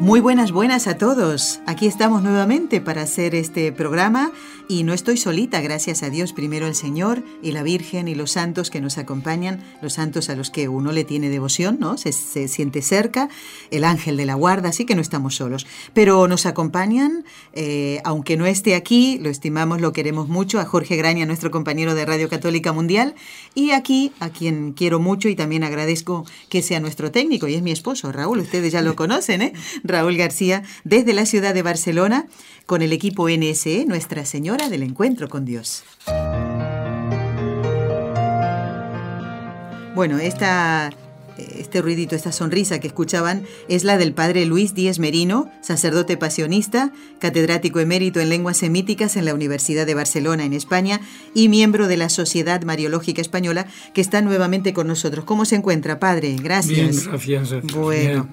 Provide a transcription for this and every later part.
Muy buenas, buenas a todos. Aquí estamos nuevamente para hacer este programa y no estoy solita, gracias a Dios, primero el Señor y la Virgen y los santos que nos acompañan, los santos a los que uno le tiene devoción, ¿no? Se, siente cerca, el ángel de la guarda, así que no estamos solos. Pero nos acompañan, eh, aunque no esté aquí, lo estimamos, lo queremos mucho, a Jorge Graña, nuestro compañero de Radio Católica Mundial, y aquí, a quien quiero mucho y también agradezco que sea nuestro técnico, y es mi esposo, Raúl, ustedes ya lo conocen, ¿eh? Raúl García, desde la ciudad de Barcelona, con el equipo NSE, Nuestra Señora del Encuentro con Dios. Bueno, esta este ruidito, esta sonrisa que escuchaban, es la del padre Luis Díez Merino, sacerdote pasionista, catedrático emérito en lenguas semíticas en la Universidad de Barcelona, en España, y miembro de la Sociedad Mariológica Española, que está nuevamente con nosotros. ¿Cómo se encuentra, padre? Gracias. Bien, gracias. Bueno.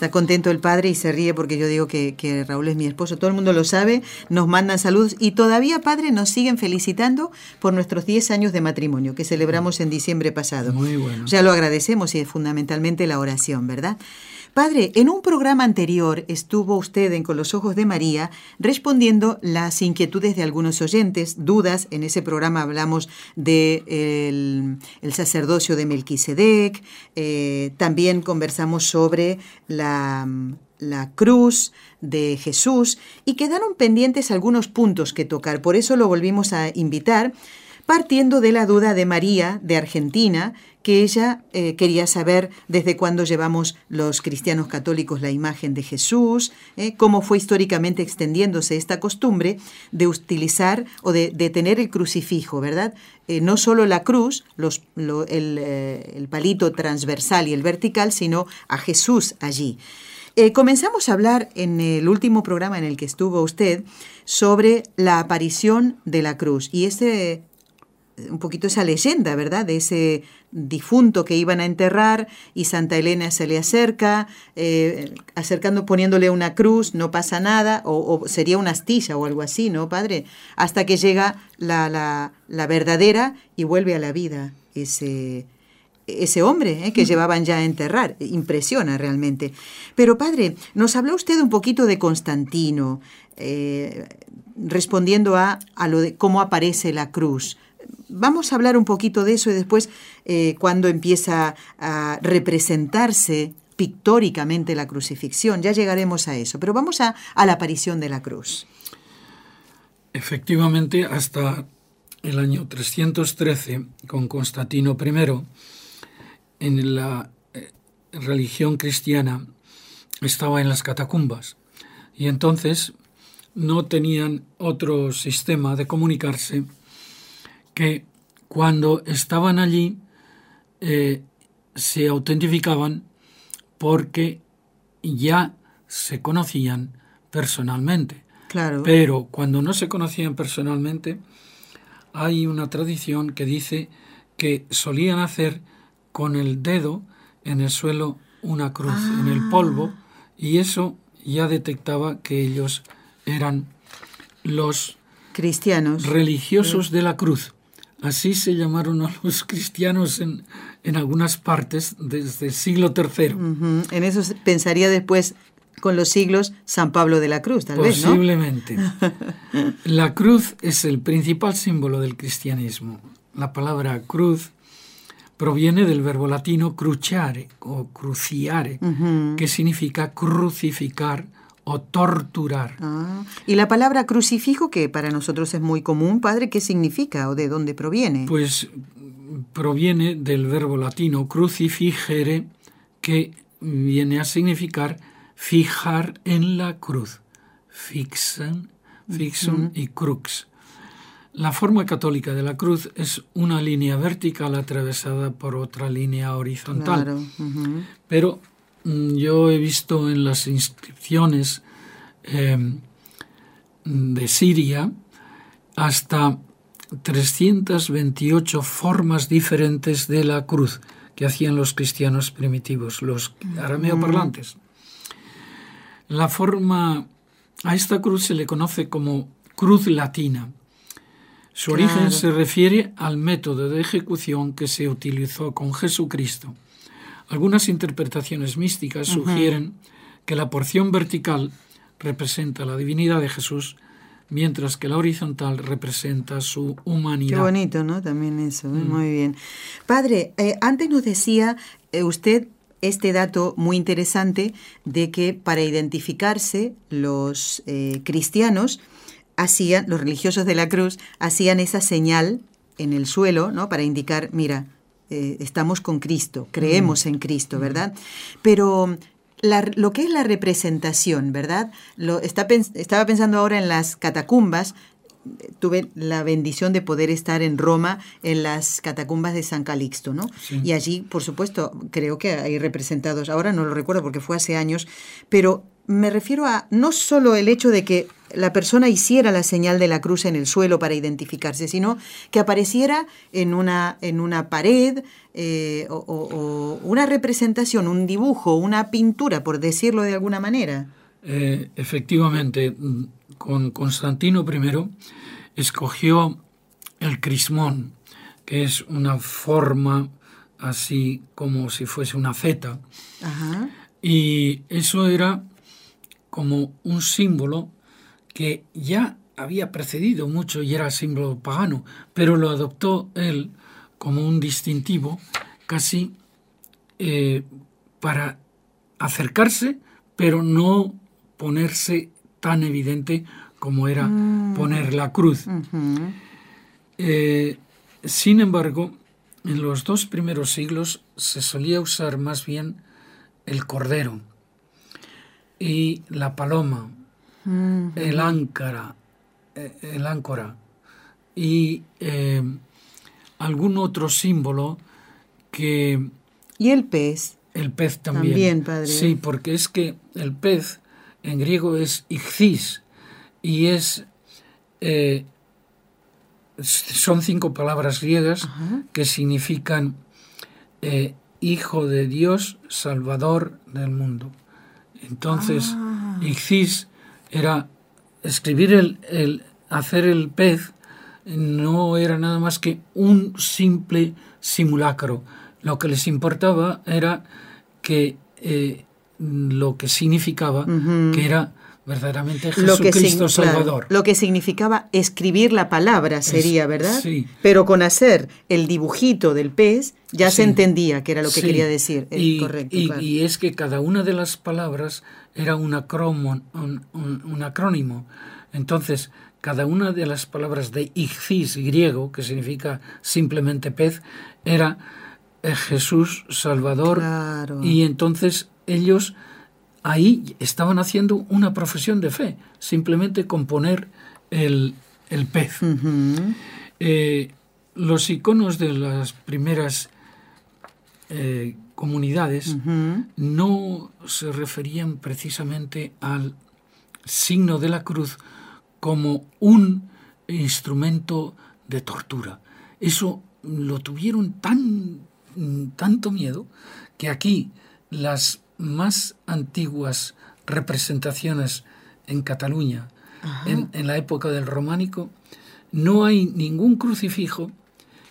Está contento el padre y se ríe porque yo digo que, Raúl es mi esposo. Todo el mundo lo sabe, nos mandan saludos y todavía, padre, nos siguen felicitando por nuestros 10 años de matrimonio que celebramos en diciembre pasado. Muy bueno. Ya lo agradecemos y es fundamentalmente la oración, ¿verdad? Padre, en un programa anterior estuvo usted en Con los Ojos de María respondiendo las inquietudes de algunos oyentes, dudas. En ese programa hablamos del de el, sacerdocio de Melquisedec, eh, también conversamos sobre la, la cruz de Jesús y quedaron pendientes algunos puntos que tocar. Por eso lo volvimos a invitar partiendo de la duda de María de Argentina, que ella eh, quería saber desde cuándo llevamos los cristianos católicos la imagen de Jesús, eh, cómo fue históricamente extendiéndose esta costumbre de utilizar o de, tener el crucifijo, ¿verdad? Eh, no solo la cruz, el, palito transversal y el vertical, sino a Jesús allí. comenzamos a hablar en el último programa en el que estuvo usted sobre la aparición de la cruz y ese un poquito esa leyenda, ¿verdad? De ese difunto que iban a enterrar y Santa Elena se le acerca, eh, acercando, poniéndole una cruz, no pasa nada, o, sería una astilla o algo así, ¿no, padre? Hasta que llega la, la, la verdadera y vuelve a la vida ese, ese hombre ¿eh? que llevaban ya a enterrar. Impresiona realmente. Pero padre, nos habló usted un poquito de Constantino, eh, respondiendo a, a lo de cómo aparece la cruz vamos a hablar un poquito de eso y después eh, cuando empieza a representarse pictóricamente la crucifixión, ya llegaremos a eso, pero vamos a, la aparición de la cruz. Efectivamente, hasta el año 313, con Constantino I, en la eh, religión cristiana estaba en las catacumbas y entonces no tenían otro sistema de comunicarse que cuando estaban allí eh, se autentificaban porque ya se conocían personalmente. Claro. Pero cuando no se conocían personalmente, hay una tradición que dice que solían hacer con el dedo en el suelo una cruz, en el polvo, ah. y eso ya detectaba que ellos eran los cristianos religiosos de la cruz. Así se llamaron a los cristianos en, en algunas partes desde el siglo III. En eso pensaría después con los siglos San Pablo de la Cruz, tal vez, Posiblemente. la cruz es el principal símbolo del cristianismo. La palabra cruz proviene del verbo latino cruciare o cruciare, que significa crucificar o torturar. Ah, y la palabra crucifijo, que para nosotros es muy común, padre, ¿qué significa o de dónde proviene? Pues proviene del verbo latino crucifigere, que viene a significar fijar en la cruz. Fixen, fixum y crux. La forma católica de la cruz es una línea vertical atravesada por otra línea horizontal. Pero Mm, yo he visto en las inscripciones em, de Siria hasta 328 formas diferentes de la cruz que hacían los cristianos primitivos, los arameoparlantes. La forma a esta cruz se le conoce como cruz latina. Su origen se refiere al método de ejecución que se utilizó con Jesucristo. Algunas interpretaciones místicas sugieren que la porción vertical representa la divinidad de Jesús, mientras que la horizontal representa su humanidad. Qué bonito, ¿no? También eso, ¿eh? mm. muy bien. Padre, eh, antes nos decía eh, usted este dato muy interesante de que para identificarse los cristianos hacían, los religiosos de la cruz, hacían esa señal en el suelo, ¿no? Para indicar, mira, estamos con Cristo, creemos mm. en Cristo, mm. ¿verdad? Pero lo que es la representación, ¿verdad? Lo, estaba pensando ahora en las catacumbas. Tuve la bendición de poder estar en Roma en las catacumbas de San Calixto, ¿no? Y allí, por supuesto, creo que hay representados, ahora no lo recuerdo porque fue hace años, pero me refiero a no solo el hecho de que la persona hiciera la señal de la cruz en el suelo para identificarse, sino que apareciera en una, en una pared eh, o, una representación, un dibujo, una pintura, por decirlo de alguna manera. Eh, efectivamente, con Constantino I escogió el crismón, que es una forma así como si fuese una feta. Y eso era como un símbolo que ya había precedido mucho y era símbolo pagano, pero lo adoptó él como un distintivo casi eh, para acercarse, pero no ponerse tan evidente como era mm. poner la cruz. Eh, sin embargo, en los dos primeros siglos se solía usar más bien el cordero y la paloma el áncora, eh, el áncora y eh, algún otro símbolo que... ¿Y el pez? El pez también. padre. Sí, porque es que el pez en griego es ichthys y es... Eh, son cinco palabras griegas que significan hijo de Dios, salvador del mundo. Entonces, ah era escribir el, hacer el pez no era nada más que un simple simulacro. Lo que les importaba era que eh, lo que significaba que era verdaderamente Jesucristo Salvador. lo que significaba escribir la palabra sería, ¿verdad? Sí. Pero con hacer el dibujito del pez ya se entendía que era lo que quería decir. Y, correcto, y, es que cada una de las palabras era un, un, acrónimo. Entonces, cada una de las palabras de Ichthys griego, que significa simplemente pez, era eh, Jesús Salvador. Y entonces ellos ahí estaban haciendo una profesión de fe, simplemente componer el, el pez. Eh, los iconos de las primeras eh, comunidades no se referían precisamente al signo de la cruz como un instrumento de tortura. Eso lo tuvieron tan tanto miedo que aquí las más antiguas representaciones en Cataluña, en, en, la época del románico, no hay ningún crucifijo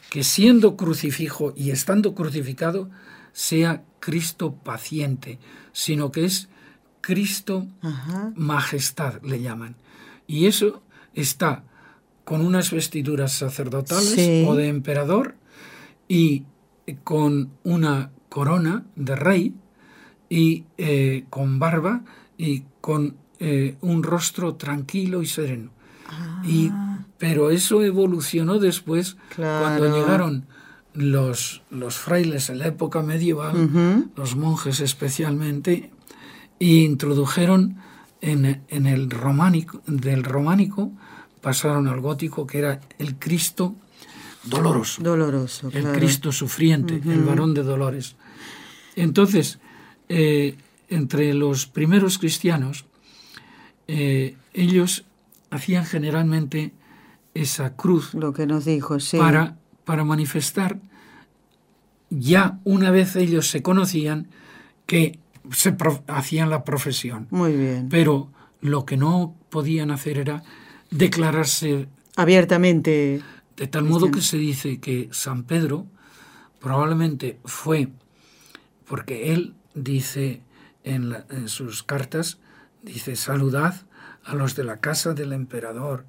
que siendo crucifijo y estando crucificado sea Cristo paciente, sino que es Cristo majestad, le llaman. Y eso está con unas vestiduras sacerdotales o de emperador y con una corona de rey y eh, con barba y con eh, un rostro tranquilo y sereno. Y, ah. pero eso evolucionó después cuando llegaron los, los frailes en la época medieval, los monjes especialmente, y introdujeron en, en, el románico, del románico, pasaron al gótico, que era el Cristo doloroso. Doloroso. El Cristo sufriente, el varón de dolores. Entonces, eh, entre los primeros cristianos, eh, ellos hacían generalmente esa cruz. Lo que nos dijo, sí. Para, para manifestar, ya una vez ellos se conocían, que se hacían la profesión. Muy bien. Pero lo que no podían hacer era declararse abiertamente. De tal modo que se dice que San Pedro probablemente fue, porque él dice en, sus cartas, dice, saludad a los de la casa del emperador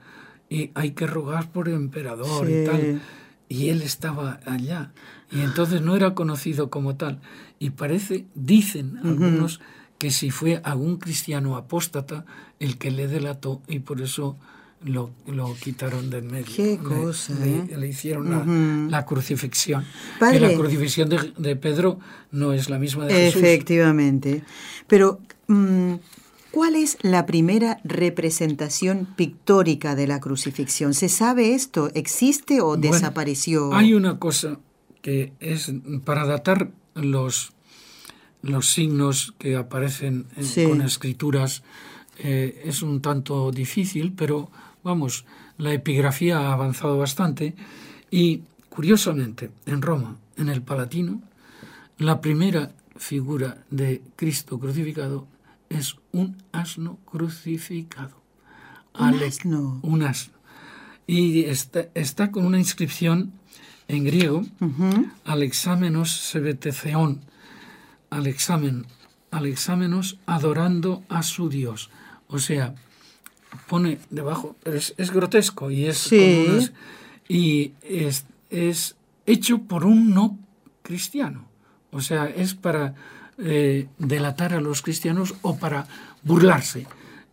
y hay que rogar por el emperador y tal. Y él estaba allá. Y entonces no era conocido como tal. Y parece, dicen algunos, que si fue algún cristiano apóstata el que le delató y por eso lo, lo quitaron del medio. Qué cosa. Le, ¿eh? hicieron la, crucifixión. Y la crucifixión de, Pedro no es la misma de Jesús. Efectivamente. Pero, mm, ¿cuál es la primera representación pictórica de la crucifixión? ¿Se sabe esto? ¿Existe o desapareció? Hay una cosa que es para datar los, los signos que aparecen con escrituras eh, es un tanto difícil, pero vamos, la epigrafía ha avanzado bastante y curiosamente en Roma, en el Palatino, la primera figura de Cristo crucificado es un asno crucificado. Un asno. Un asno. Y está, está con una inscripción en griego, al exámenos sebeteceón, al examen, al exámenos adorando a su Dios. O sea, pone debajo, es, es grotesco y es, y es, es, hecho por un no cristiano. O sea, es para eh, delatar a los cristianos o para burlarse.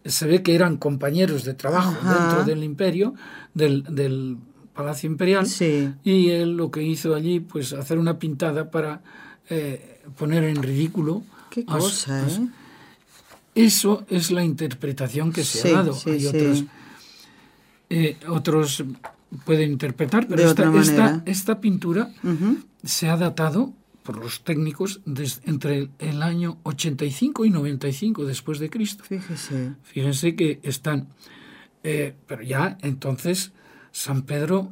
Se ve que eran compañeros de trabajo dentro del imperio, del, del Palacio Imperial, y él lo que hizo allí, pues hacer una pintada para eh, poner en ridículo. Qué cosa, ¿eh? Eso es la interpretación que se ha dado. Hay otros, eh, otros pueden interpretar, pero esta, esta, pintura se ha datado por los técnicos desde, entre el año 85 y 95 después de Cristo. Fíjese. Fíjense que están, pero ya entonces San Pedro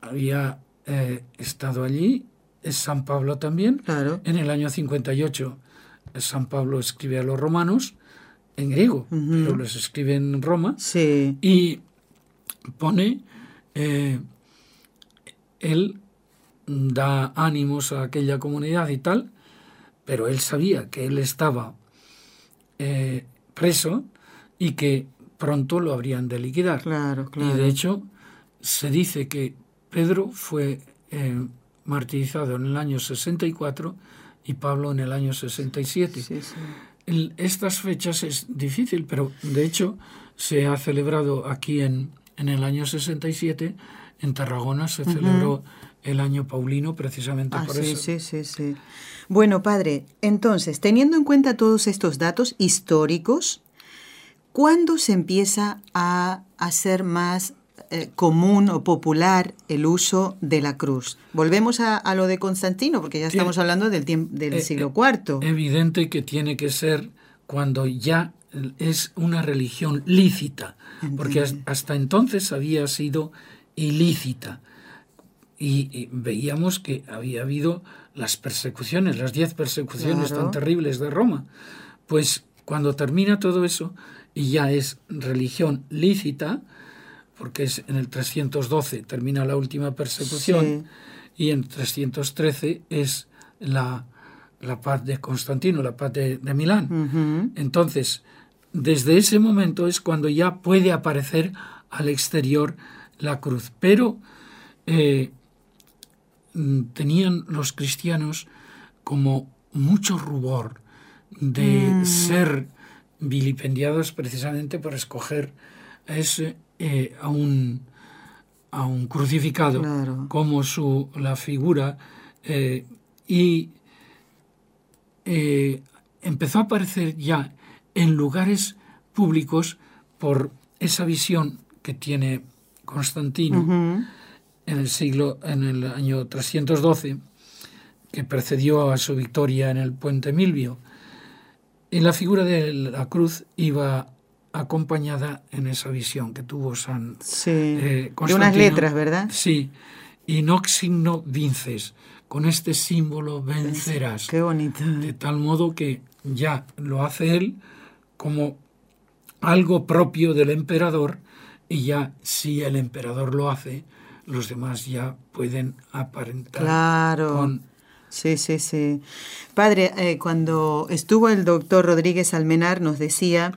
había eh, estado allí, es San Pablo también. Claro. En el año 58 San Pablo escribe a los romanos en griego, pero los escribe en Roma. Sí. Y pone, eh, él da ánimos a aquella comunidad y tal, pero él sabía que él estaba eh, preso y que pronto lo habrían de liquidar. Claro, claro. Y de hecho, se dice que Pedro fue eh, martirizado en el año 64 y Pablo en el año 67. Estas fechas es difícil, pero de hecho se ha celebrado aquí en, en el año 67, en Tarragona se celebró el año paulino precisamente ah, por sí, eso. Sí, sí, sí. Bueno, padre, entonces, teniendo en cuenta todos estos datos históricos, ¿cuándo se empieza a hacer más eh, común o popular el uso de la cruz. Volvemos a, lo de Constantino, porque ya estamos hablando del, del eh, siglo IV. Eh, evidente que tiene que ser cuando ya es una religión lícita, porque hasta entonces había sido ilícita. Y, veíamos que había habido las persecuciones, las diez persecuciones tan terribles de Roma. Pues cuando termina todo eso y ya es religión lícita, porque es en el 312 termina la última persecución y en 313 es la, la, paz de Constantino, la paz de, Milán. Entonces, desde ese momento es cuando ya puede aparecer al exterior la cruz. Pero eh, tenían los cristianos como mucho rubor de mm. ser vilipendiados precisamente por escoger ese eh, a, un, a un crucificado como su, la figura eh, y eh, empezó a aparecer ya en lugares públicos por esa visión que tiene Constantino en el siglo en el año 312 que precedió a su victoria en el puente Milvio. En la figura de la cruz iba acompañada en esa visión que tuvo San Sí. eh, de unas letras, ¿verdad? Sí. Y no signo vinces. Con este símbolo vencerás. Qué bonito. De tal modo que ya lo hace él como algo propio del emperador y ya si el emperador lo hace, los demás ya pueden aparentar Claro. con Sí, sí, sí. Padre, eh, cuando estuvo el doctor Rodríguez Almenar nos decía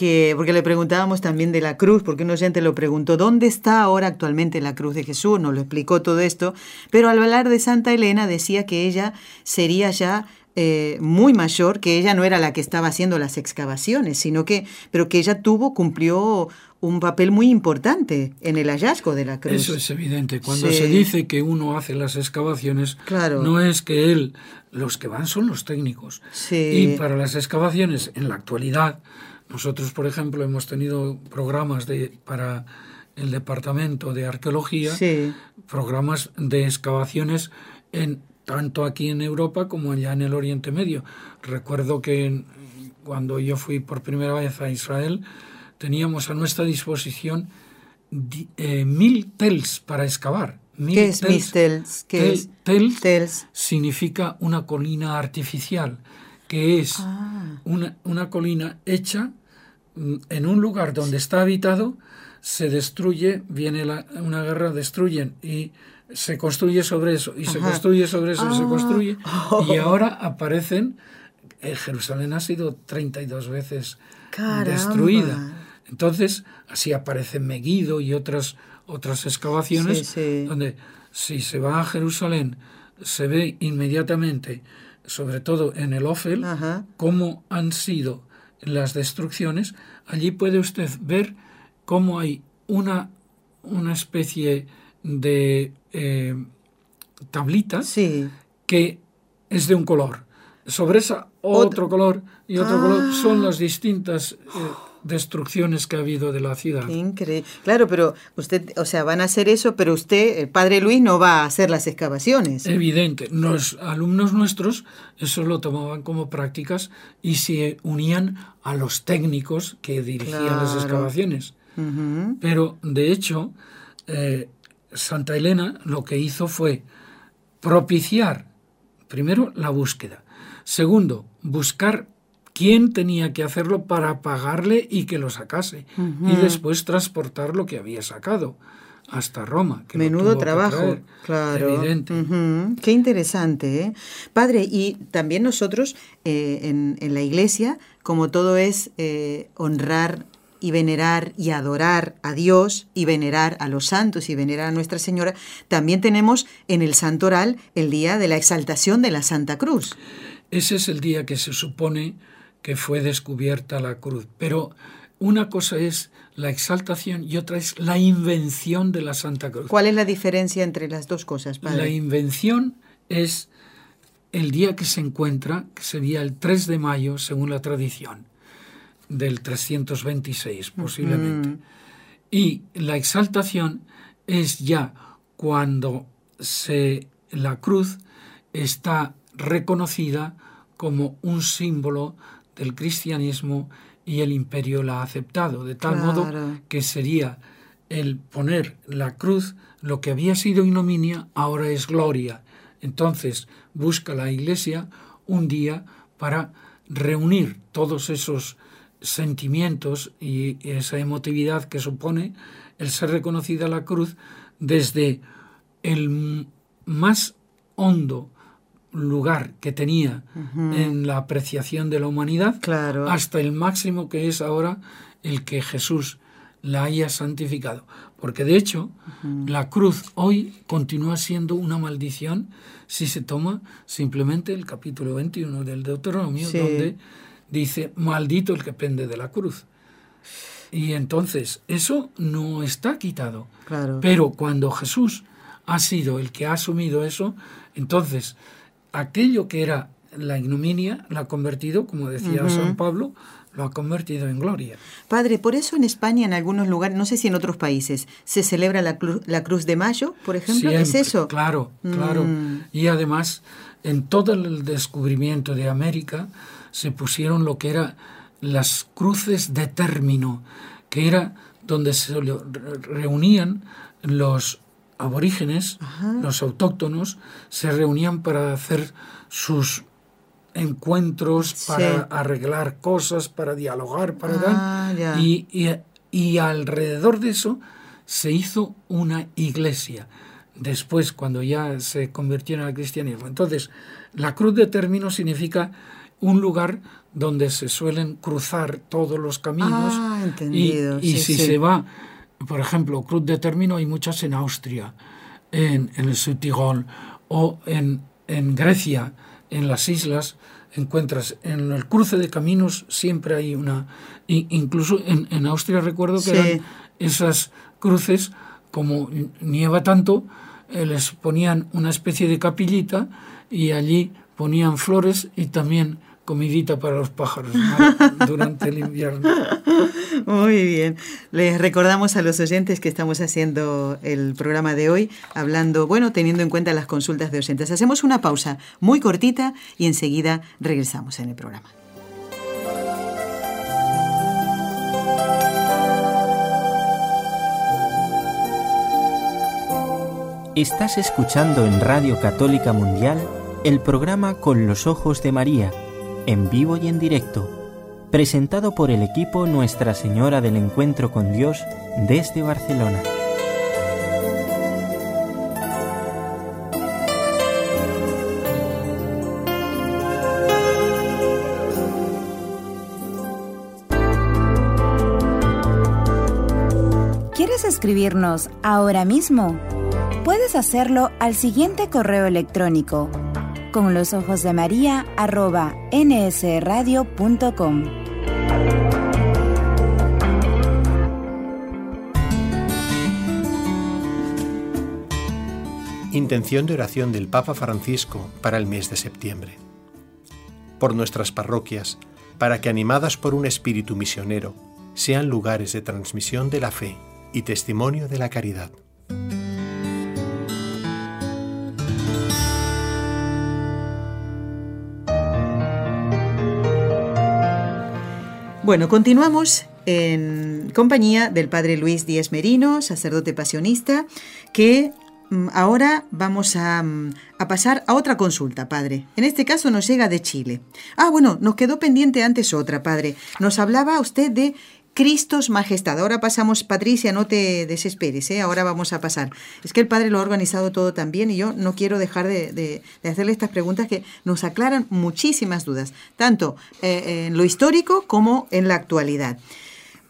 que, porque le preguntábamos también de la cruz, porque un oyente lo preguntó, ¿dónde está ahora actualmente la cruz de Jesús? Nos lo explicó todo esto, pero al hablar de Santa Elena decía que ella sería ya eh, muy mayor, que ella no era la que estaba haciendo las excavaciones, sino que, pero que ella tuvo, cumplió un papel muy importante en el hallazgo de la cruz. Eso es evidente. Cuando Sí. se dice que uno hace las excavaciones, Claro. no es que él, los que van son los técnicos. Sí. Y para las excavaciones, en la actualidad, nosotros, por ejemplo, hemos tenido programas de, para el Departamento de Arqueología, Sí. programas de excavaciones en tanto aquí en Europa como allá en el Oriente Medio. Recuerdo que en- cuando yo fui por primera vez a Israel, teníamos a nuestra disposición di- eh, mil tels para excavar. Mil ¿Qué es tels. Mistels? ¿Qué Tel- es? tels Tels. significa una colina artificial, que es Ah. una, una colina hecha en un lugar donde está habitado, se destruye, viene la- una guerra, destruyen y se construye sobre eso, y se construye sobre eso, y se Ah. construye, y ahora aparecen, eh, Jerusalén ha sido 32 veces Caramba. destruida. Entonces, así aparece Megiddo y otras, otras excavaciones Sí, sí. donde si se va a Jerusalén se ve inmediatamente, sobre todo en el Ofel, Ajá. cómo han sido las destrucciones. Allí puede usted ver cómo hay una, una especie de eh, tablita Sí. que es de un color. Sobre esa otro color y otro Ah. color son las distintas eh, destrucciones que ha habido de la ciudad. Increíble. Claro, pero usted, o sea, van a hacer eso, pero usted, el padre Luis, no va a hacer las excavaciones. Evidente, los alumnos nuestros eso lo tomaban como prácticas y se unían a los técnicos que dirigían las excavaciones. Pero, de hecho, eh, Santa Elena lo que hizo fue propiciar, primero, la búsqueda. Segundo, buscar quién tenía que hacerlo para pagarle y que lo sacase. Y después transportar lo que había sacado hasta Roma. que Menudo trabajo, traer. claro. Evidente. Qué interesante, ¿eh? Padre, y también nosotros eh, en, en la iglesia, como todo es eh, honrar y venerar y adorar a Dios y venerar a los santos y venerar a Nuestra Señora, también tenemos en el Santo Oral el día de la exaltación de la Santa Cruz. Ese es el día que se supone que fue descubierta la cruz. Pero una cosa es la exaltación y otra es la invención de la Santa Cruz. ¿Cuál es la diferencia entre las dos cosas, La invención es el día que se encuentra, que sería el 3 de mayo, según la tradición, del 326 posiblemente. Y la exaltación es ya cuando se, la cruz está reconocida como un símbolo del cristianismo y el imperio la ha aceptado, de tal modo que sería el poner la cruz, lo que había sido ignominia, ahora es gloria. Entonces busca la Iglesia un día para reunir todos esos sentimientos y esa emotividad que supone el ser reconocida la cruz desde el más hondo lugar que tenía en la apreciación de la humanidad Claro. hasta el máximo que es ahora el que Jesús la haya santificado. Porque de hecho, la cruz hoy continúa siendo una maldición si se toma simplemente el capítulo 21 del Deuteronomio, Sí. donde dice, maldito el que pende de la cruz. Y entonces, eso no está quitado. Claro. Pero cuando Jesús ha sido el que ha asumido eso, entonces aquello que era la ignominia la ha convertido, como decía San Pablo, lo ha convertido en gloria. Padre, por eso en España, en algunos lugares, no sé si en otros países, se celebra la, cru- la Cruz de Mayo, por ejemplo. ¿Es eso? Claro, claro. Mm. Y además, en todo el descubrimiento de América se pusieron lo que era las cruces de término, que era donde se reunían los aborígenes, los autóctonos, se reunían para hacer sus encuentros, para arreglar cosas, para dialogar, para ah, Y, y, alrededor de eso se hizo una iglesia. Después, cuando ya se convirtieron al cristianismo. Entonces, la cruz de término significa un lugar donde se suelen cruzar todos los caminos. Ah, entendido. Y, si se va, por ejemplo, cruz de término hay muchas en Austria, en, el Südtirol o en, en Grecia, en las islas, encuentras en el cruce de caminos siempre hay una incluso en, en Austria recuerdo que eran esas cruces como nieva tanto eh, les ponían una especie de capillita y allí ponían flores y también comidita para los pájaros durante el invierno. Muy bien. Les recordamos a los oyentes que estamos haciendo el programa de hoy, hablando, bueno, teniendo en cuenta las consultas de oyentes. Hacemos una pausa muy cortita y enseguida regresamos en el programa. Estás escuchando en Radio Católica Mundial el programa Con los Ojos de María en vivo y en directo, presentado por el equipo Nuestra Señora del Encuentro con Dios desde Barcelona. ¿Quieres escribirnos ahora mismo? Puedes hacerlo al siguiente correo electrónico con los ojos de María nsradio.com. Intención de oración del Papa Francisco para el mes de septiembre. Por nuestras parroquias, para que animadas por un espíritu misionero, sean lugares de transmisión de la fe y testimonio de la caridad. Bueno, continuamos en compañía del padre Luis Díez Merino, sacerdote pasionista, que mm, ahora vamos a, mm, a, pasar a otra consulta, padre. En este caso nos llega de Chile. Ah, bueno, nos quedó pendiente antes otra, padre. Nos hablaba usted de Cristos Majestad. Ahora pasamos, Patricia, no te desesperes, ¿eh? ahora vamos a pasar. Es que el padre lo ha organizado todo también y yo no quiero dejar de, hacerle estas preguntas que nos aclaran muchísimas dudas, tanto eh, en lo histórico como en la actualidad.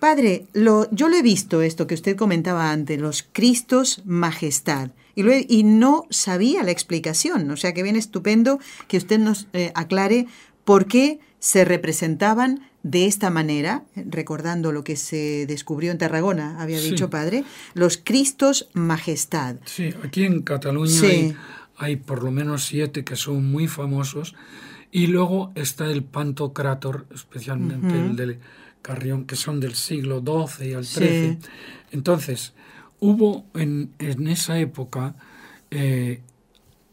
Padre, yo lo he visto esto que usted comentaba antes, los Cristos Majestad, y, no sabía la explicación, o sea que viene estupendo que usted nos eh, aclare por qué se representaban de esta manera, recordando lo que se descubrió en Tarragona, había dicho padre, los Cristos Majestad. Sí, aquí en Cataluña hay, por lo menos siete que son muy famosos y luego está el Pantocrator, especialmente el del Carrión, que son del siglo XII al XIII. Entonces, hubo en, esa época, eh,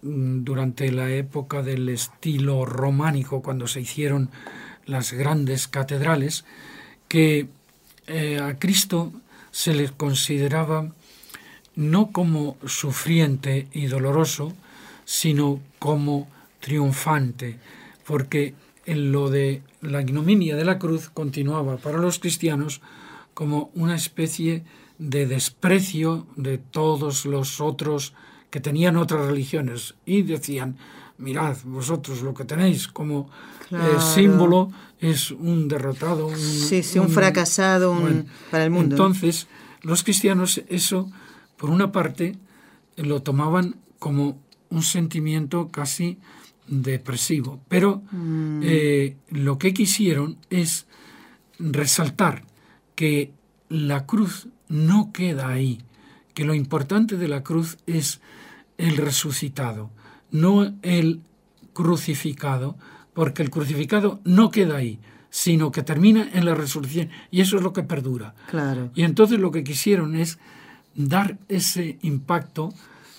durante la época del estilo románico, cuando se hicieron las grandes catedrales, que eh, a Cristo se le consideraba no como sufriente y doloroso, sino como triunfante, porque en lo de la ignominia de la cruz continuaba para los cristianos como una especie de desprecio de todos los otros que tenían otras religiones y decían, mirad vosotros lo que tenéis como el símbolo es un derrotado. Un, sí, sí, un, fracasado para el mundo. Entonces, los cristianos eso, por una parte, lo tomaban como un sentimiento casi depresivo, pero mm. eh, lo que quisieron es resaltar que la cruz no queda ahí, que lo importante de la cruz es el resucitado, no el crucificado, porque el crucificado no queda ahí, sino que termina en la resurrección y eso es lo que perdura. Claro. Y entonces lo que quisieron es dar ese impacto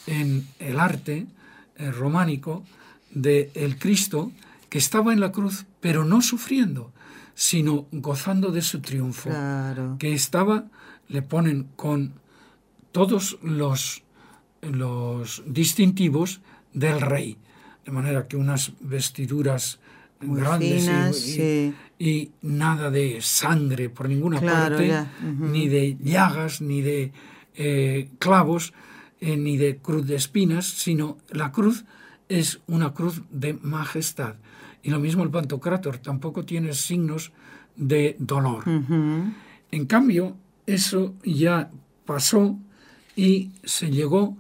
en el arte eh, románico del Cristo que estaba en la cruz, pero no sufriendo, sino gozando de su triunfo. Que estaba, le ponen con todos los, los distintivos del rey. De manera que unas vestiduras grandes y, nada de sangre por ninguna parte, ni de llagas, ni de eh, clavos, eh, ni de cruz de espinas, sino la cruz es una cruz de majestad. Y lo mismo el Pantocrátor, tampoco tiene signos de dolor. En cambio, eso ya pasó y se llegó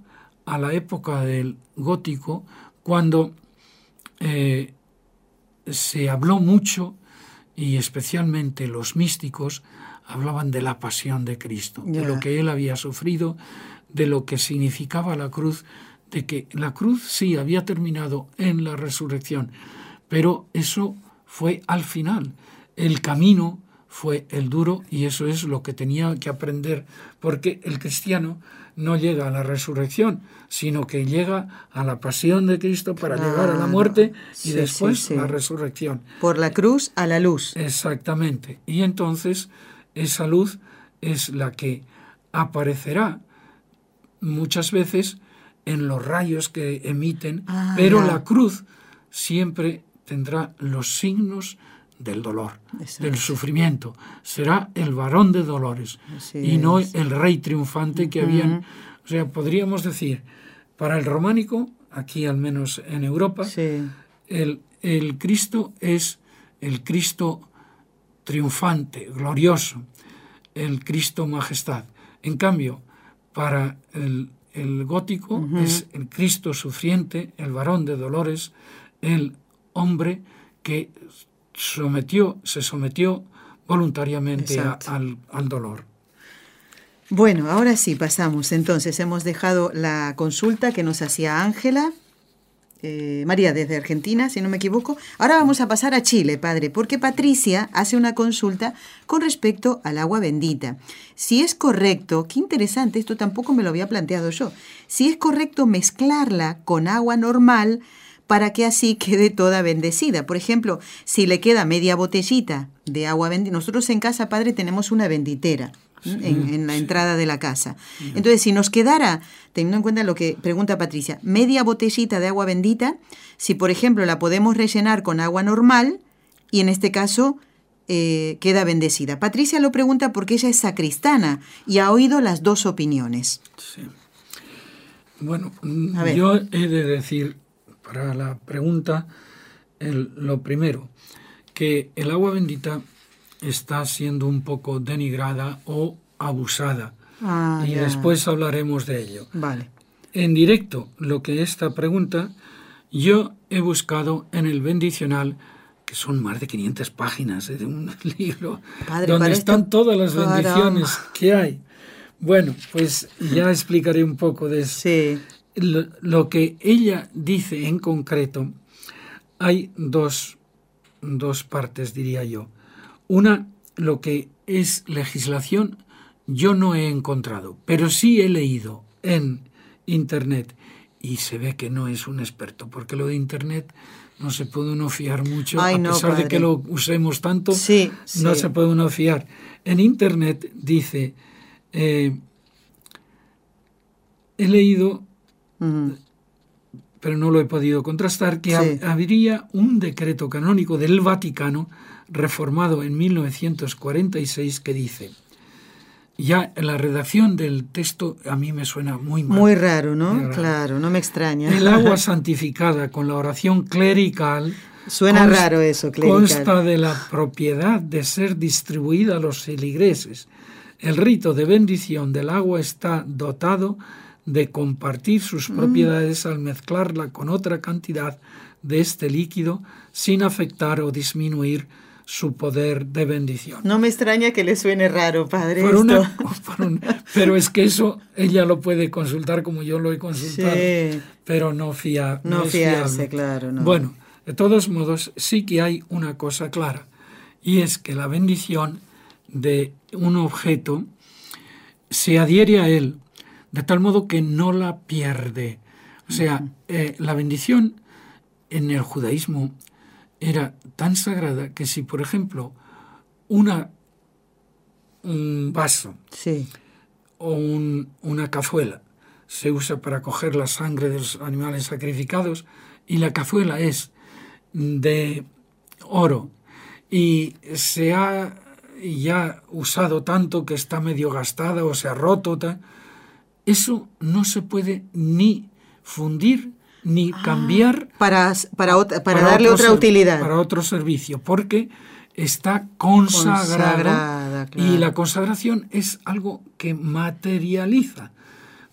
a la época del gótico, cuando eh, se habló mucho, y especialmente los místicos, hablaban de la pasión de Cristo, de lo que él había sufrido, de lo que significaba la cruz, de que la cruz sí había terminado en la resurrección, pero eso fue al final. El camino fue el duro y eso es lo que tenía que aprender, porque el cristiano no llega a la resurrección, sino que llega a la pasión de Cristo para llegar a la muerte y después la resurrección. Por la cruz a la luz. Exactamente. Y entonces esa luz es la que aparecerá muchas veces en los rayos que emiten, ah, pero la cruz siempre tendrá los signos del dolor, del sufrimiento. Será el varón de dolores y no el rey triunfante que habían. O sea, podríamos decir, para el románico, aquí al menos en Europa, el, el Cristo es el Cristo triunfante, glorioso, el Cristo majestad. En cambio, para el, gótico es el Cristo sufriente, el varón de dolores, el hombre que sometió, se sometió voluntariamente al, al dolor. Bueno, ahora sí, pasamos. Entonces, hemos dejado la consulta que nos hacía Ángela, eh, María desde Argentina, si no me equivoco. Ahora vamos a pasar a Chile, padre, porque Patricia hace una consulta con respecto al agua bendita. Si es correcto, qué interesante, esto tampoco me lo había planteado yo, si es correcto mezclarla con agua normal para que así quede toda bendecida. Por ejemplo, si le queda media botellita de agua bendita, nosotros en casa, padre, tenemos una benditera. en, la entrada de la casa. Entonces, si nos quedara, teniendo en cuenta lo que pregunta Patricia, media botellita de agua bendita, si por ejemplo la podemos rellenar con agua normal y en este caso eh, queda bendecida. Patricia lo pregunta porque ella es sacristana y ha oído las dos opiniones. Sí. Bueno, yo he de decir para la pregunta, lo primero, que el agua bendita está siendo un poco denigrada o abusada. Ah, y después hablaremos de ello. Vale. En directo, lo que esta pregunta, yo he buscado en el bendicional, que son más de 500 páginas de un libro, donde están todas las bendiciones que hay. Bueno, pues ya explicaré un poco de eso. Sí lo, que ella dice en concreto, hay dos, dos partes, diría yo. Una, lo que es legislación, yo no he encontrado, pero sí he leído en Internet y se ve que no es un experto, porque lo de Internet no se puede uno fiar mucho, a pesar de que lo usemos tanto, no se puede uno fiar. En Internet dice, eh, he leído pero no lo he podido contrastar, que habría un decreto canónico del Vaticano reformado en 1946 que dice, ya la redacción del texto a mí me suena muy mal. Muy raro, ¿no? Claro, no me extraña. El agua santificada con la oración clerical. Suena raro eso, clerical. Consta de la propiedad de ser distribuida a los feligreses. El rito de bendición del agua está dotado de compartir sus mm. propiedades al mezclarla con otra cantidad de este líquido sin afectar o disminuir su poder de bendición. No me extraña que le suene raro, padre. pero es que eso ella lo puede consultar como yo lo he consultado, pero no, fía, no, fiarse, claro. Bueno, de todos modos, sí que hay una cosa clara, y es que la bendición de un objeto se adhiere a él de tal modo que no la pierde. O sea, eh, la bendición en el judaísmo era tan sagrada que si, por ejemplo, una, un vaso Sí. o un- una cazuela se usa para coger la sangre de los animales sacrificados y la cazuela es de oro y se ha ya usado tanto que está medio gastada o se ha roto, ta- eso no se puede ni fundir ni cambiar Para, para, darle otra ser- utilidad. Para otro servicio, porque está consagrado Consagrada, claro. y la consagración es algo que materializa.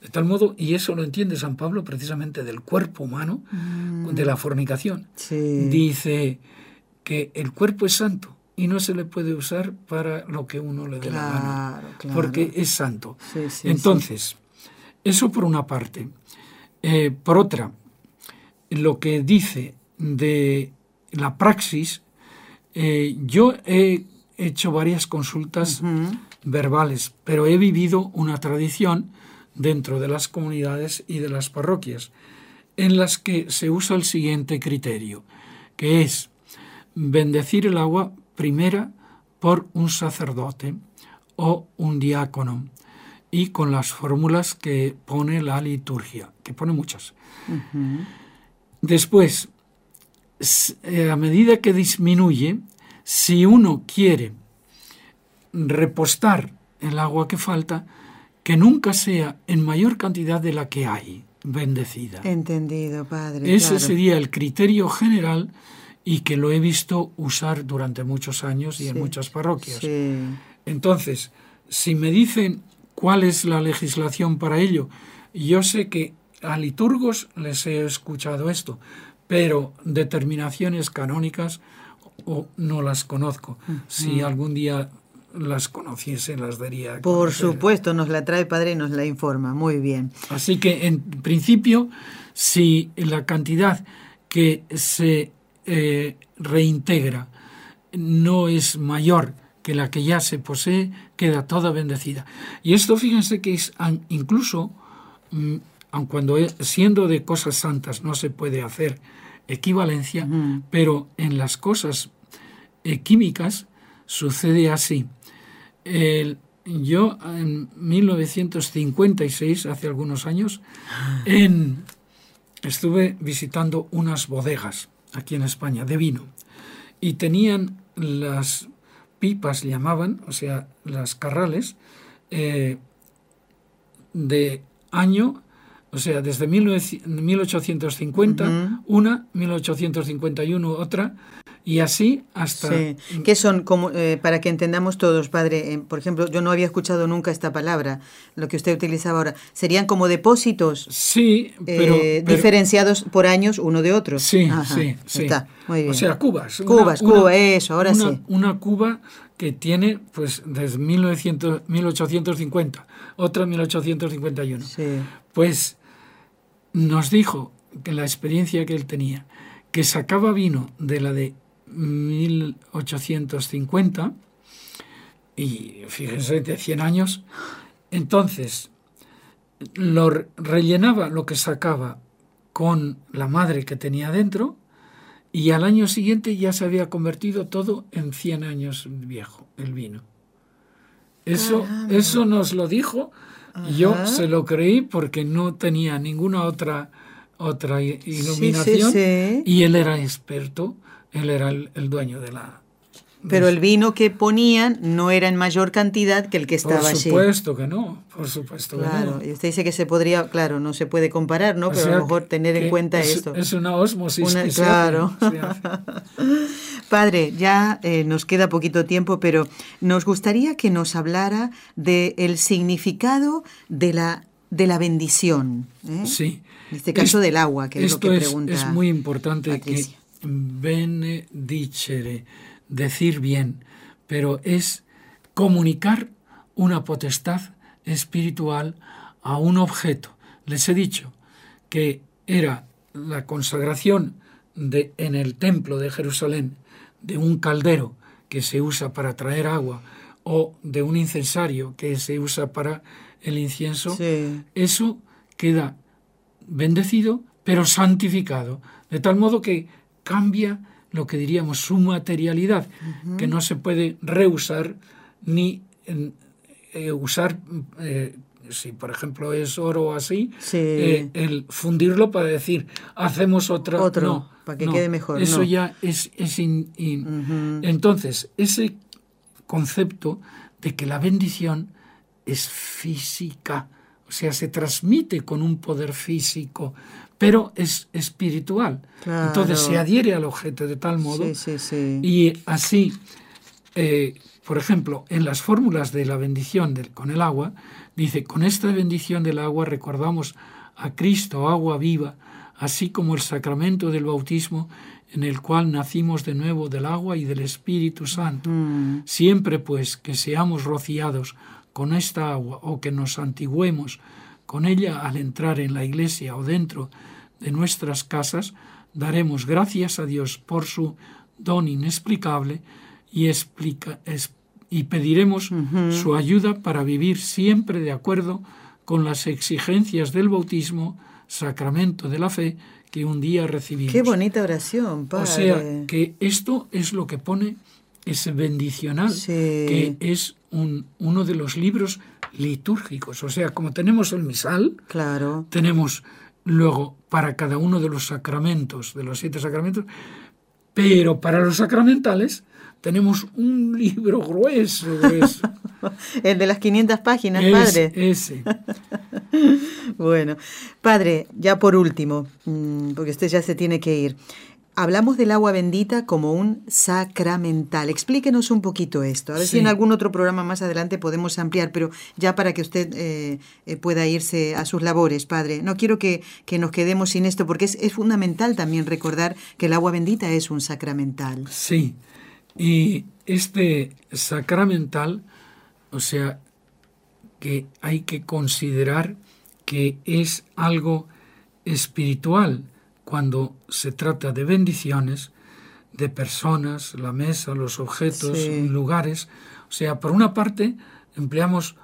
De tal modo, y eso lo entiende San Pablo precisamente del cuerpo humano, de la fornicación. Mm. Sí. Dice que el cuerpo es santo y no se le puede usar para lo que uno le dé la gana, Claro, claro. porque es santo. Sí, sí, Entonces, eso por una parte. Eh, por otra, lo que dice de la praxis, eh, yo he hecho varias consultas verbales, pero he vivido una tradición dentro de las comunidades y de las parroquias, en las que se usa el siguiente criterio, que es bendecir el agua primera por un sacerdote o un diácono y con las fórmulas que pone la liturgia, que pone muchas. Después, eh, a medida que disminuye, si uno quiere repostar el agua que falta, que nunca sea en mayor cantidad de la que hay, bendecida. Entendido, padre. Ese claro. sería el criterio general y que lo he visto usar durante muchos años y en muchas parroquias. Sí. Entonces, si me dicen cuál es la legislación para ello, yo sé que a liturgos les he escuchado esto, pero determinaciones canónicas o no las conozco. Si algún día las conociese, las daría. Por supuesto, nos la trae padre y nos la informa. Muy bien. Así que, en principio, si la cantidad que se eh, reintegra no es mayor que la que ya se posee, queda toda bendecida. Y esto, fíjense que es incluso, mm, aun cuando siendo de cosas santas no se puede hacer equivalencia, pero en las cosas eh, químicas sucede así. El- yo en 1956, hace algunos años, en- estuve visitando unas bodegas aquí en España de vino y tenían las pipas, llamaban, o sea, las carrales, eh, de año, o sea, desde 1900 1850, una, 1851, otra, y así hasta... Sí. ¿Qué son, como, eh, para que entendamos todos, padre? eh, por ejemplo, yo no había escuchado nunca esta palabra, lo que usted utilizaba ahora. ¿Serían como depósitos Sí, pero... eh, pero- diferenciados por años uno de otro? Sí, Ajá, sí, sí. Está, muy bien. O sea, cubas. Cubas, cuba, eso, ahora una- sí. Una cuba que tiene, pues, desde 1900, 1850, otra 1851. Sí. Pues nos dijo que la experiencia que él tenía, que sacaba vino de la de 1850, y fíjense, de 100 años, entonces lo re- rellenaba lo que sacaba con la madre que tenía dentro, y al año siguiente ya se había convertido todo en 100 años viejo, el vino. Eso, eso nos lo dijo. Yo se lo creí porque no tenía ninguna otra, otra iluminación. sí. Y él era experto, él era el, el dueño de la... Pero el vino que ponían no era en mayor cantidad que el que Por estaba allí. supuesto que no, por supuesto que Claro, no. y usted dice que se podría, claro, no se puede comparar, ¿no? O Pero a lo mejor tener en que cuenta es, esto. Es una osmosis Una- que se claro. hace, se hace. Padre, ya eh, nos queda poquito tiempo, pero nos gustaría que nos hablara del significado de la, de la bendición. ¿eh? Sí. En este caso Es- del agua, que es lo que es, pregunta. es muy importante Patricia. que benedicere, decir bien, pero es comunicar una potestad espiritual a un objeto. Les he dicho que era la consagración de, en el templo de Jerusalén de un caldero que se usa para traer agua o de un incensario que se usa para el incienso, Sí. eso queda bendecido, pero santificado, de tal modo que cambia lo que diríamos su materialidad, que no se puede reusar ni eh, usar, eh, si por ejemplo es oro o así, eh, el fundirlo para decir, hacemos otra. Otro, para que quede mejor. Eso ya es... es Entonces, ese concepto de que la bendición es física, o sea, se transmite con un poder físico, pero es espiritual. Entonces se adhiere al objeto de tal modo y así, eh, por ejemplo, en las fórmulas de la bendición del, con el agua, dice, con esta bendición del agua recordamos a Cristo, agua viva, así como el sacramento del bautismo en el cual nacimos de nuevo del agua y del Espíritu Santo. Mm. Siempre pues que seamos rociados con esta agua o que nos antigüemos con ella al entrar en la iglesia o dentro de nuestras casas, daremos gracias a Dios por su don inexplicable y, explica, y pediremos su ayuda para vivir siempre de acuerdo con las exigencias del bautismo, sacramento de la fe, que un día recibimos. Qué bonita oración, Padre. O sea, que esto es lo que pone ese bendicional, que es un, uno de los libros litúrgicos. O sea, como tenemos el misal, claro. tenemos luego para cada uno de los sacramentos, de los siete sacramentos, pero para los sacramentales tenemos un libro grueso, el de las 500 páginas, padre. Ese. bueno, padre, ya por último, mm, porque usted ya se tiene que ir. Hablamos del agua bendita como un sacramental. Explíquenos un poquito esto. A ver si en algún otro programa más adelante podemos ampliar, pero ya para que usted eh, eh, pueda irse a sus labores, padre. No quiero que, nos quedemos sin esto, porque es, fundamental también recordar que el agua bendita es un sacramental. Sí, y este sacramental, o sea, que hay que considerar que es algo espiritual cuando se trata de bendiciones de personas, la mesa, los objetos, lugares. O sea, por una parte empleamos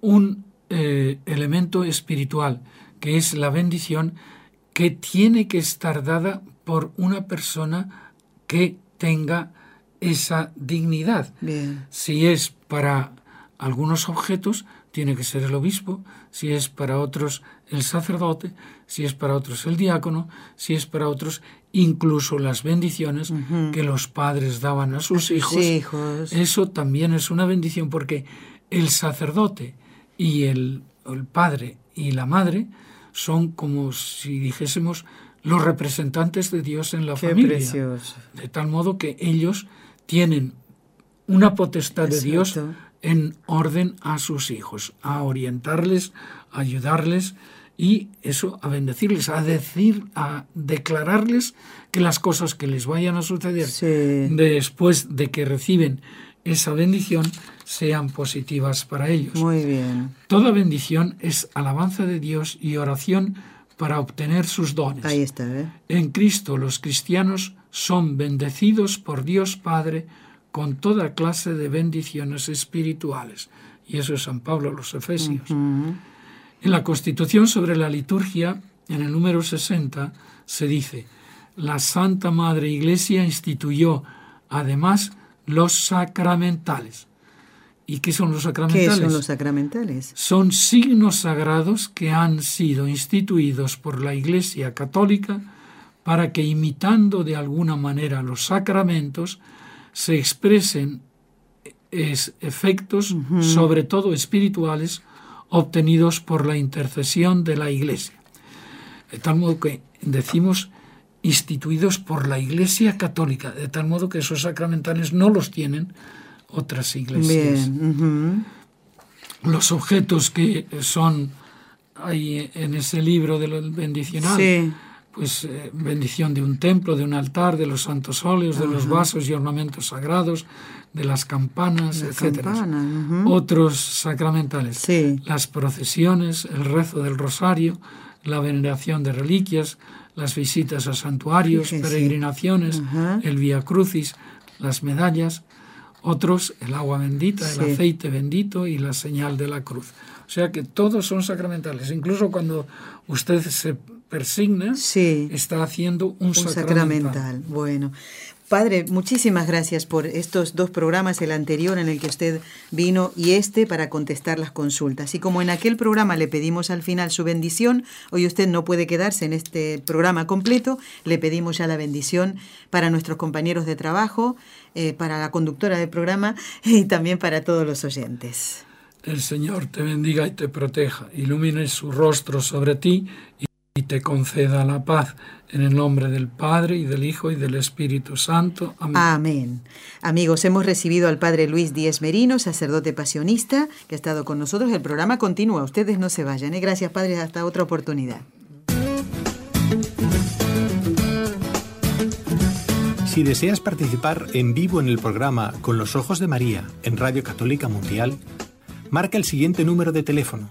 un eh, elemento espiritual, que es la bendición, que tiene que estar dada por una persona que tenga esa dignidad. Si es para algunos objetos, tiene que ser el obispo, si es para otros el sacerdote, si es para otros el diácono, si es para otros incluso las bendiciones que los padres daban a sus hijos. Eso también es una bendición porque el sacerdote y el, padre y la madre son como si dijésemos los representantes de Dios en la familia. De tal modo que ellos tienen una potestad de Dios en orden a sus hijos, a orientarles, a ayudarles y eso a bendecirles, a decir, a declararles que las cosas que les vayan a suceder después de que reciben esa bendición sean positivas para ellos. Muy bien. Toda bendición es alabanza de Dios y oración para obtener sus dones. Ahí está. ¿eh? En Cristo los cristianos son bendecidos por Dios Padre con toda clase de bendiciones espirituales. Y eso es San Pablo a los Efesios. En la Constitución sobre la liturgia, en el número 60, se dice, la Santa Madre Iglesia instituyó además los sacramentales. ¿Y qué son los sacramentales? ¿Qué son los sacramentales? Son signos sagrados que han sido instituidos por la Iglesia Católica para que imitando de alguna manera los sacramentos se expresen efectos, sobre todo espirituales, obtenidos por la intercesión de la Iglesia. De tal modo que decimos instituidos por la Iglesia católica, de tal modo que esos sacramentales no los tienen otras iglesias. Los objetos que son ahí en ese libro del bendicional, pues eh, bendición de un templo, de un altar, de los santos óleos, de los vasos y ornamentos sagrados, de las campanas, etc. Otros sacramentales, las procesiones, el rezo del rosario, la veneración de reliquias, las visitas a santuarios, peregrinaciones, el vía crucis, las medallas, otros el agua bendita, el aceite bendito y la señal de la cruz. O sea que todos son sacramentales. Incluso cuando usted se persigna, está haciendo un, sacramental. Bueno, Padre, muchísimas gracias por estos dos programas, el anterior en el que usted vino y este para contestar las consultas. Y como en aquel programa le pedimos al final su bendición, hoy usted no puede quedarse en este programa completo, le pedimos ya la bendición para nuestros compañeros de trabajo, eh, para la conductora del programa y también para todos los oyentes. El Señor te bendiga y te proteja, ilumine su rostro sobre ti te conceda la paz en el nombre del Padre y del Hijo y del Espíritu Santo. Amén. Amén. Amigos, hemos recibido al Padre Luis Díez Merino, sacerdote pasionista, que ha estado con nosotros. El programa continúa. Ustedes no se vayan. ¿eh? Gracias, Padre. Hasta otra oportunidad. Si deseas participar en vivo en el programa Con los Ojos de María en Radio Católica Mundial, marca el siguiente número de teléfono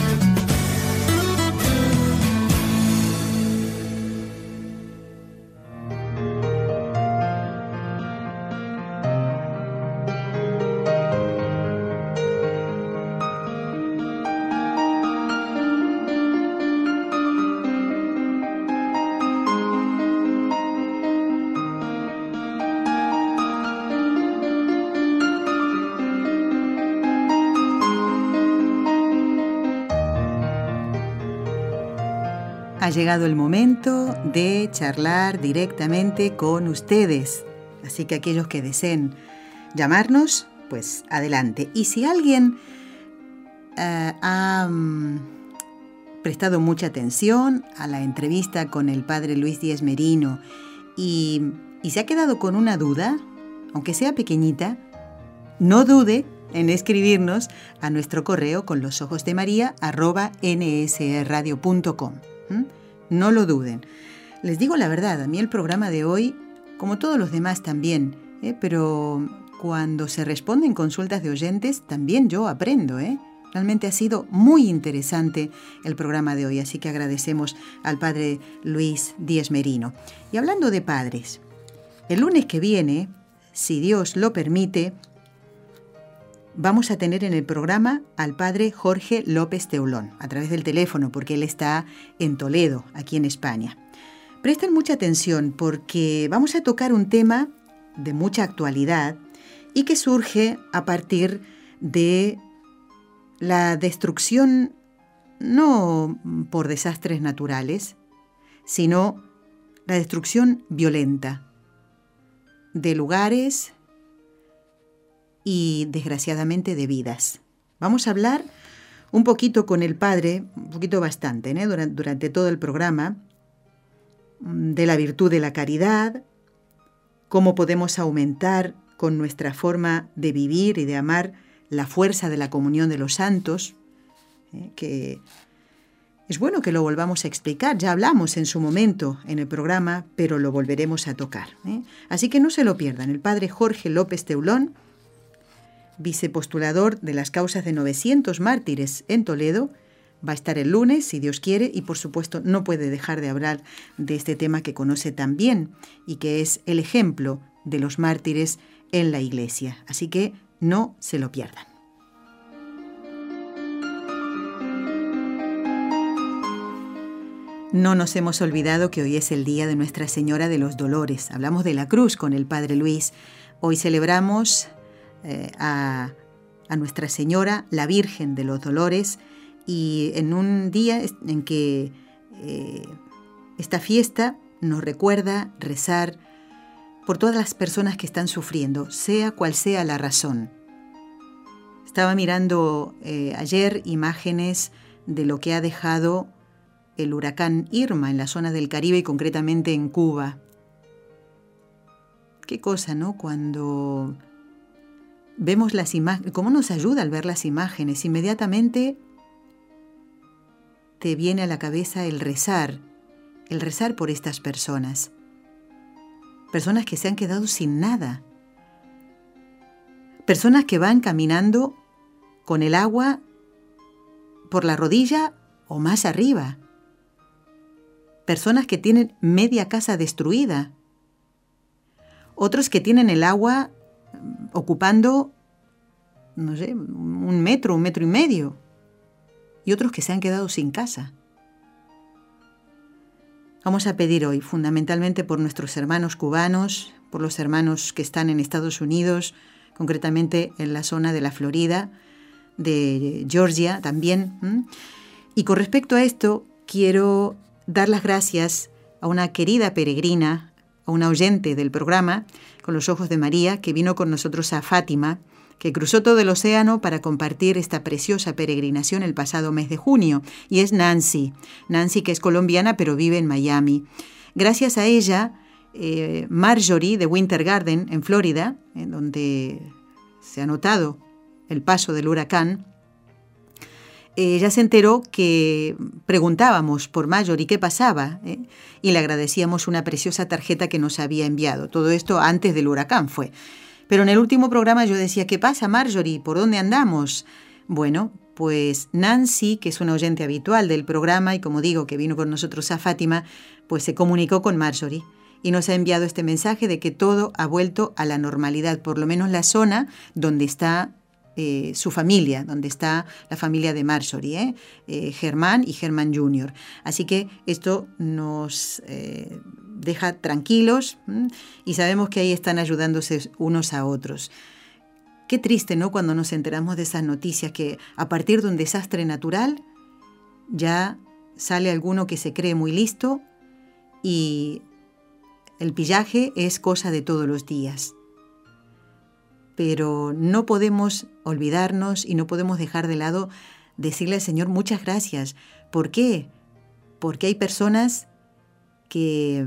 Llegado el momento de charlar directamente con ustedes. Así que aquellos que deseen llamarnos, pues adelante. Y si alguien eh, ha mm, prestado mucha atención a la entrevista con el padre Luis Díez Merino y, se ha quedado con una duda, aunque sea pequeñita, no dude en escribirnos a nuestro correo con los ojos de María arroba nsradio.com. No lo duden. Les digo la verdad, a mí el programa de hoy, como todos los demás también, ¿eh? pero cuando se responden consultas de oyentes, también yo aprendo. ¿eh? Realmente ha sido muy interesante el programa de hoy, así que agradecemos al padre Luis Díez Merino. Y hablando de padres, el lunes que viene, si Dios lo permite, vamos a tener en el programa al padre Jorge López Teulón, a través del teléfono, porque él está en Toledo, aquí en España. Presten mucha atención porque vamos a tocar un tema de mucha actualidad y que surge a partir de la destrucción no por desastres naturales, sino la destrucción violenta de lugares, y desgraciadamente de vidas. Vamos a hablar un poquito con el padre, un poquito bastante, ¿eh? durante, todo el programa, mm, de la virtud de la caridad, cómo podemos aumentar con nuestra forma de vivir y de amar la fuerza de la comunión de los santos, ¿eh? que es bueno que lo volvamos a explicar, ya hablamos en su momento en el programa, pero lo volveremos a tocar. ¿eh? Así que no se lo pierdan, el padre Jorge López Teulón, vicepostulador de las causas de 900 mártires en Toledo, va a estar el lunes, si Dios quiere, y por supuesto no puede dejar de hablar de este tema que conoce tan bien y que es el ejemplo de los mártires en la Iglesia. Así que no se lo pierdan. No nos hemos olvidado que hoy es el día de Nuestra Señora de los Dolores. Hablamos de la cruz con el Padre Luis. Hoy celebramos eh, a, Nuestra Señora, la Virgen de los Dolores, y en un día en que eh, esta fiesta nos recuerda rezar por todas las personas que están sufriendo, sea cual sea la razón. Estaba mirando eh, ayer imágenes de lo que ha dejado el huracán Irma en la zona del Caribe y concretamente en Cuba. Qué cosa, ¿no? Cuando vemos las imágenes, cómo nos ayuda al ver las imágenes, inmediatamente te viene a la cabeza el rezar, el rezar por estas personas. Personas que se han quedado sin nada. Personas que van caminando con el agua por la rodilla o más arriba. personas que tienen media casa destruida, otros que tienen el agua ocupando, no sé, un metro, un metro y medio, y otros que se han quedado sin casa. Vamos a pedir hoy fundamentalmente por nuestros hermanos cubanos, por los hermanos que están en Estados Unidos, concretamente en la zona de la Florida, de Georgia también. Y con respecto a esto, quiero dar las gracias a una querida peregrina, a una oyente del programa, con los ojos de María, que vino con nosotros a Fátima que cruzó todo el océano para compartir esta preciosa peregrinación el pasado mes de junio, y es Nancy. Nancy que es colombiana pero vive en Miami. Gracias a ella, eh, Marjorie de Winter Garden, en Florida, en donde se ha notado el paso del huracán, ella se enteró que preguntábamos por Marjorie qué pasaba ¿eh? y le agradecíamos una preciosa tarjeta que nos había enviado. Todo esto antes del huracán fue. Pero en el último programa yo decía, ¿qué pasa Marjorie? ¿Por dónde andamos? Bueno, pues Nancy, que es una oyente habitual del programa y como digo que vino con nosotros a Fátima, pues se comunicó con Marjorie y nos ha enviado este mensaje de que todo ha vuelto a la normalidad, por lo menos la zona donde está eh, su familia, donde está la familia de Marjorie, ¿eh? eh Germán y Germán Jr. Así que esto nos deja tranquilos y sabemos que ahí están ayudándose unos a otros. Qué triste, ¿no? Cuando nos enteramos de esas noticias que a partir de un desastre natural ya sale alguno que se cree muy listo y el pillaje es cosa de todos los días. Pero no podemos olvidarnos y no podemos dejar de lado decirle al Señor muchas gracias. ¿Por qué? Porque hay personas que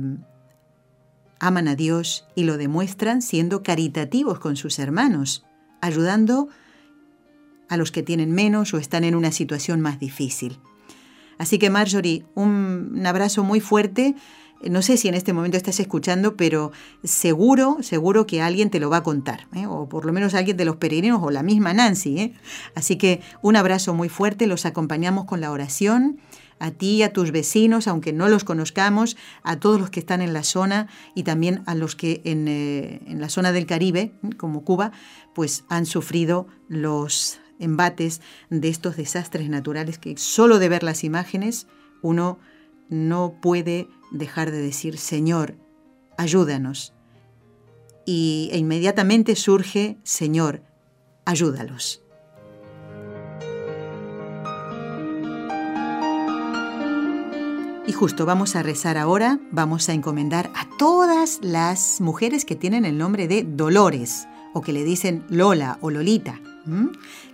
aman a Dios y lo demuestran siendo caritativos con sus hermanos, ayudando a los que tienen menos o están en una situación más difícil. Así que Marjorie, un, abrazo muy fuerte. No sé si en este momento estás escuchando, pero seguro, seguro que alguien te lo va a contar, ¿eh? o por lo menos alguien de los peregrinos o la misma Nancy. ¿eh? Así que un abrazo muy fuerte, los acompañamos con la oración a ti, a tus vecinos, aunque no los conozcamos, a todos los que están en la zona y también a los que en, eh, en la zona del Caribe, como Cuba, pues han sufrido los embates de estos desastres naturales que solo de ver las imágenes uno no puede dejar de decir, Señor, ayúdanos. Y e inmediatamente surge, Señor, ayúdalos. Y justo vamos a rezar ahora, vamos a encomendar a todas las mujeres que tienen el nombre de Dolores o que le dicen Lola o Lolita,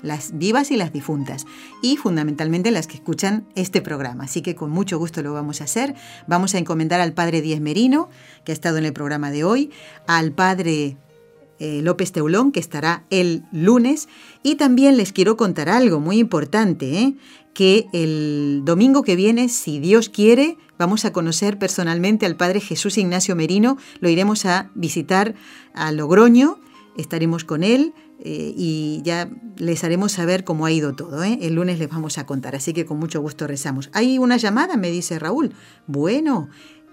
las vivas y las difuntas, y fundamentalmente las que escuchan este programa. Así que con mucho gusto lo vamos a hacer. Vamos a encomendar al Padre Díez Merino, que ha estado en el programa de hoy, al Padre eh, López Teulón, que estará el lunes. Y también les quiero contar algo muy importante, ¿eh? que el domingo que viene, si Dios quiere, vamos a conocer personalmente al Padre Jesús Ignacio Merino, lo iremos a visitar a Logroño, estaremos con él eh, y ya les haremos saber cómo ha ido todo. El lunes les vamos a contar, así que con mucho gusto rezamos. Hay una llamada, me dice Raúl. Bueno,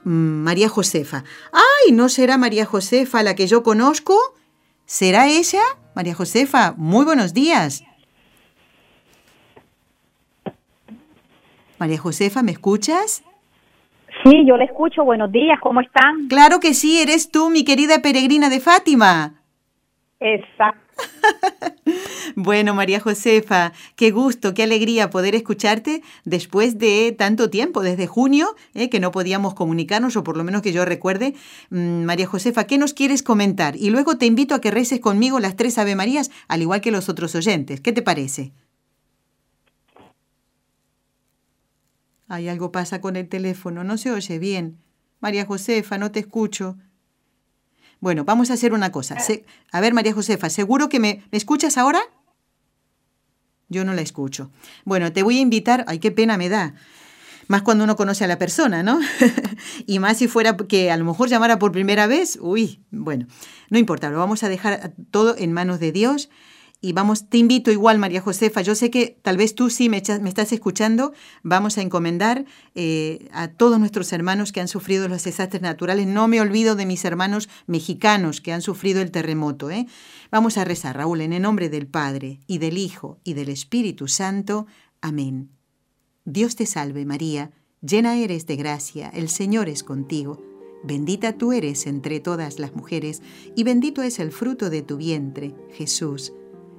mm, María Josefa. ¡Ay! ¿No será María Josefa la que yo conozco? ¿Será ella? María Josefa, muy buenos días. María Josefa, ¿me escuchas? Sí, yo le escucho. Buenos días, ¿cómo están? Claro que sí, eres tú, mi querida peregrina de Fátima. Exacto. bueno, María Josefa, qué gusto, qué alegría poder escucharte después de tanto tiempo, desde junio, eh, que no podíamos comunicarnos, o por lo menos que yo recuerde. Mm, María Josefa, ¿qué nos quieres comentar? Y luego te invito a que reces conmigo las tres Ave Marías, al igual que los otros oyentes. ¿Qué te parece? Hay algo pasa con el teléfono, no se oye bien. María Josefa, no te escucho. Bueno, vamos a hacer una cosa. a ver, María Josefa, ¿seguro que me, me escuchas ahora? Yo no la escucho. Bueno, te voy a invitar, ay, qué pena me da. Más cuando uno conoce a la persona, ¿no? y más si fuera que a lo mejor llamara por primera vez, uy, bueno, no importa, lo vamos a dejar todo en manos de Dios Y vamos, te invito igual, María Josefa, yo sé que tal vez tú sí me, estás escuchando, vamos a encomendar eh, a todos nuestros hermanos que han sufrido los desastres naturales. No me olvido de mis hermanos mexicanos que han sufrido el terremoto. ¿eh? Vamos a rezar, Raúl, en el nombre del Padre, y del Hijo, y del Espíritu Santo. Amén. Dios te salve, María, llena eres de gracia, el Señor es contigo. Bendita tú eres entre todas las mujeres, y bendito es el fruto de tu vientre, Jesús.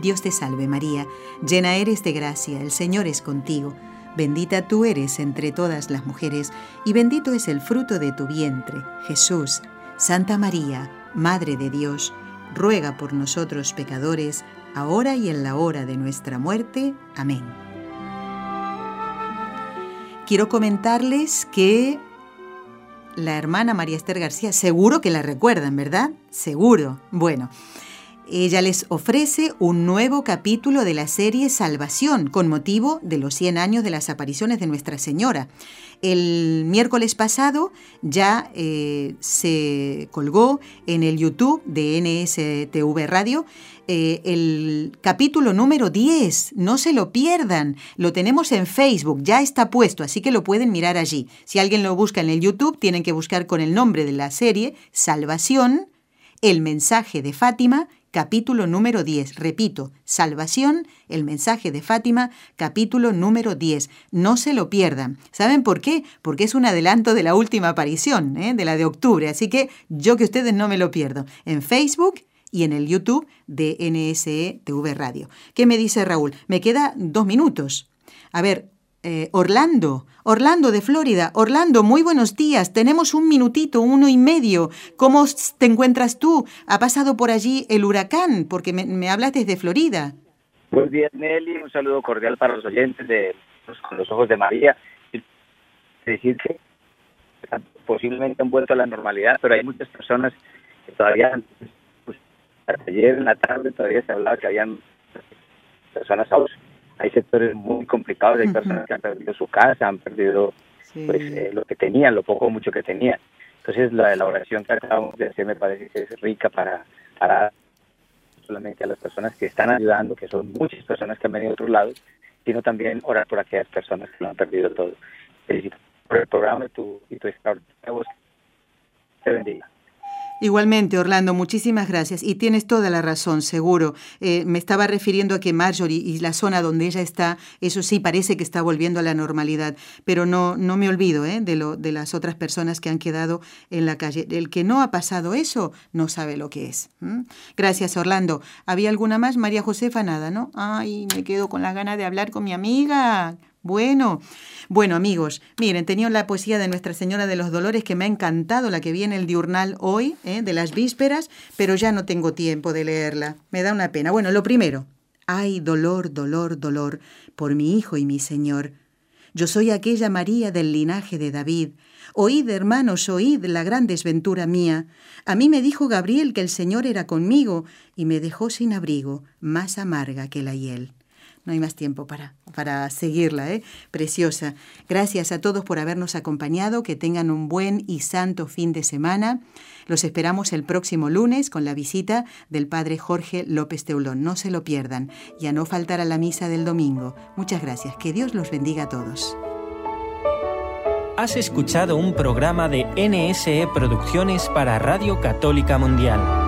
Dios te salve María, llena eres de gracia, el Señor es contigo, bendita tú eres entre todas las mujeres, y bendito es el fruto de tu vientre, Jesús. Santa María, Madre de Dios, ruega por nosotros pecadores, ahora y en la hora de nuestra muerte. Amén. Quiero comentarles que la hermana María Esther García, seguro que la recuerdan, ¿verdad? Seguro. Bueno, ella les ofrece un nuevo capítulo de la serie Salvación con motivo de los 100 años de las apariciones de Nuestra Señora. El miércoles pasado ya eh, se colgó en el YouTube de NSTV Radio eh, el capítulo número 10. No se lo pierdan. Lo tenemos en Facebook, ya está puesto, así que lo pueden mirar allí. Si alguien lo busca en el YouTube, tienen que buscar con el nombre de la serie Salvación, el mensaje de Fátima capítulo número 10. Repito, Salvación, el mensaje de Fátima, capítulo número 10. No se lo pierdan. ¿Saben por qué? Porque es un adelanto de la última aparición, ¿eh? de la de octubre. Así que yo que ustedes no me lo pierdo. En Facebook y en el YouTube de NSE TV Radio. ¿Qué me dice Raúl? Me queda dos minutos. A ver, eh, Orlando, Orlando de Florida. Orlando, muy buenos días. Tenemos un minutito, uno y medio. ¿Cómo te encuentras tú? ¿Ha pasado por allí el huracán? Porque me, hablas desde Florida. Buenos días, Nelly. Un saludo cordial para los oyentes de Con los Ojos de María. Decir que posiblemente han vuelto a la normalidad, pero hay muchas personas que todavía, pues, ayer en la tarde todavía se hablaba que habían personas ausentes hay sectores muy complicados, hay personas que han perdido su casa, han perdido pues, eh, lo que tenían, lo poco o mucho que tenían. Entonces la elaboración que acabamos de hacer me parece que es rica para, para solamente a las personas que están ayudando, que son muchas personas que han venido de otros lados, sino también orar por aquellas personas que lo han perdido todo. Felicito por el programa y tu, y tu. Te bendiga. Igualmente, Orlando, muchísimas gracias. Y tienes toda la razón, seguro. Eh, me estaba refiriendo a que Marjorie y la zona donde ella está, eso sí parece que está volviendo a la normalidad, pero no, no me olvido ¿eh? de, lo, de las otras personas que han quedado en la calle. El que no ha pasado eso no sabe lo que es. Gracias, Orlando. ¿Había alguna más? María Josefa, nada, ¿no? Ay, me quedo con la gana de hablar con mi amiga. Bueno, bueno amigos, miren, tenía la poesía de Nuestra Señora de los Dolores que me ha encantado, la que viene el diurnal hoy, ¿eh? de las vísperas, pero ya no tengo tiempo de leerla. Me da una pena. Bueno, lo primero, ay, dolor, dolor, dolor, por mi Hijo y mi Señor. Yo soy aquella María del linaje de David. Oíd, hermanos, oíd la gran desventura mía. A mí me dijo Gabriel que el Señor era conmigo y me dejó sin abrigo, más amarga que la hiel. No hay más tiempo para, para seguirla, ¿eh? Preciosa. Gracias a todos por habernos acompañado. Que tengan un buen y santo fin de semana. Los esperamos el próximo lunes con la visita del Padre Jorge López Teulón. No se lo pierdan. Y a no faltar a la misa del domingo. Muchas gracias. Que Dios los bendiga a todos. Has escuchado un programa de NSE Producciones para Radio Católica Mundial.